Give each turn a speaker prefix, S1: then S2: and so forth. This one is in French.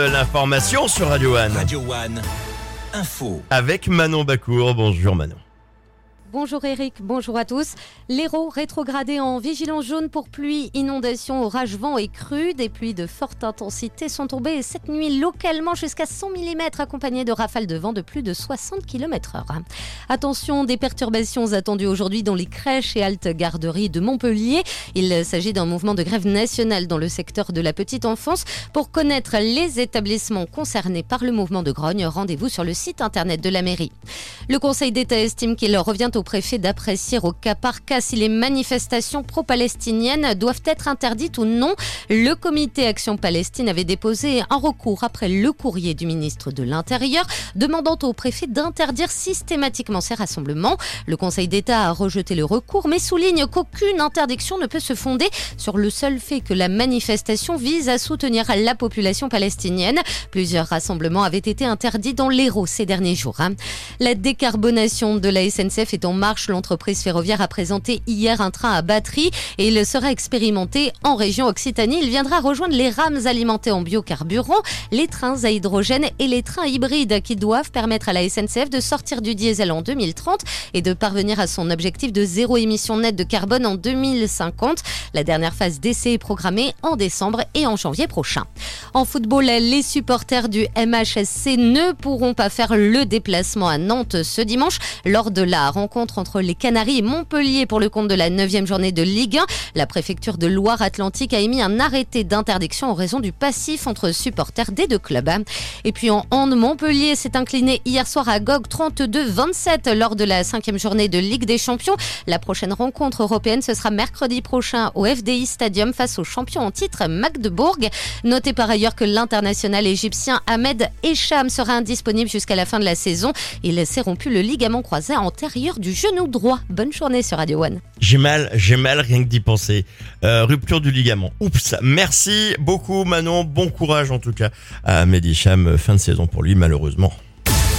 S1: L'information sur Radio One
S2: Radio One, info.
S1: avec Manon Bacour. Bonjour Manon.
S3: Bonjour Eric, bonjour à tous. L'Hérault rétrogradé en vigilance jaune pour pluie, inondation, orage, vent et crue. Des pluies de forte intensité sont tombées cette nuit localement jusqu'à 100 mm accompagnées de rafales de vent de plus de 60 km h Attention, des perturbations attendues aujourd'hui dans les crèches et haltes garderies de Montpellier. Il s'agit d'un mouvement de grève nationale dans le secteur de la petite enfance. Pour connaître les établissements concernés par le mouvement de grogne, rendez-vous sur le site internet de la mairie. Le Conseil d'État estime qu'il revient au préfet d'apprécier au cas par cas si les manifestations pro-palestiniennes doivent être interdites ou non. Le comité Action Palestine avait déposé un recours après le courrier du ministre de l'Intérieur demandant au préfet d'interdire systématiquement ces rassemblements. Le Conseil d'État a rejeté le recours mais souligne qu'aucune interdiction ne peut se fonder sur le seul fait que la manifestation vise à soutenir la population palestinienne. Plusieurs rassemblements avaient été interdits dans l'Hérault ces derniers jours. hein. La décarbonation de la SNCF est en marche. L'entreprise ferroviaire a présenté hier un train à batterie et il sera expérimenté en région Occitanie. Il viendra rejoindre les rames alimentées en biocarburant, les trains à hydrogène et les trains hybrides qui doivent permettre à la SNCF de sortir du diesel en 2030 et de parvenir à son objectif de zéro émission nette de carbone en 2050. La dernière phase d'essai est programmée en décembre et en janvier prochain. En football, les supporters du MHSC ne pourront pas faire le déplacement à Nantes ce dimanche lors de la rencontre entre les Canaries et Montpellier pour le compte de la 9e journée de Ligue 1. La préfecture de Loire-Atlantique a émis un arrêté d'interdiction en raison du passif entre supporters des deux clubs. Et puis en hand, Montpellier s'est incliné hier soir à GOG 32-27 lors de la cinquième journée de Ligue des Champions. La prochaine rencontre européenne, ce sera mercredi prochain au FDI Stadium face au champion en titre Magdebourg. Notez par ailleurs que l'international égyptien Ahmed Echam sera indisponible jusqu'à la fin de la saison. Il s'est rompu le ligament croisé antérieur genou droit. Bonne journée sur Radio One.
S1: J'ai mal, j'ai mal rien que d'y penser. Euh, rupture du ligament. Oups. Merci beaucoup Manon. Bon courage en tout cas à Mehdi Cham. Fin de saison pour lui malheureusement.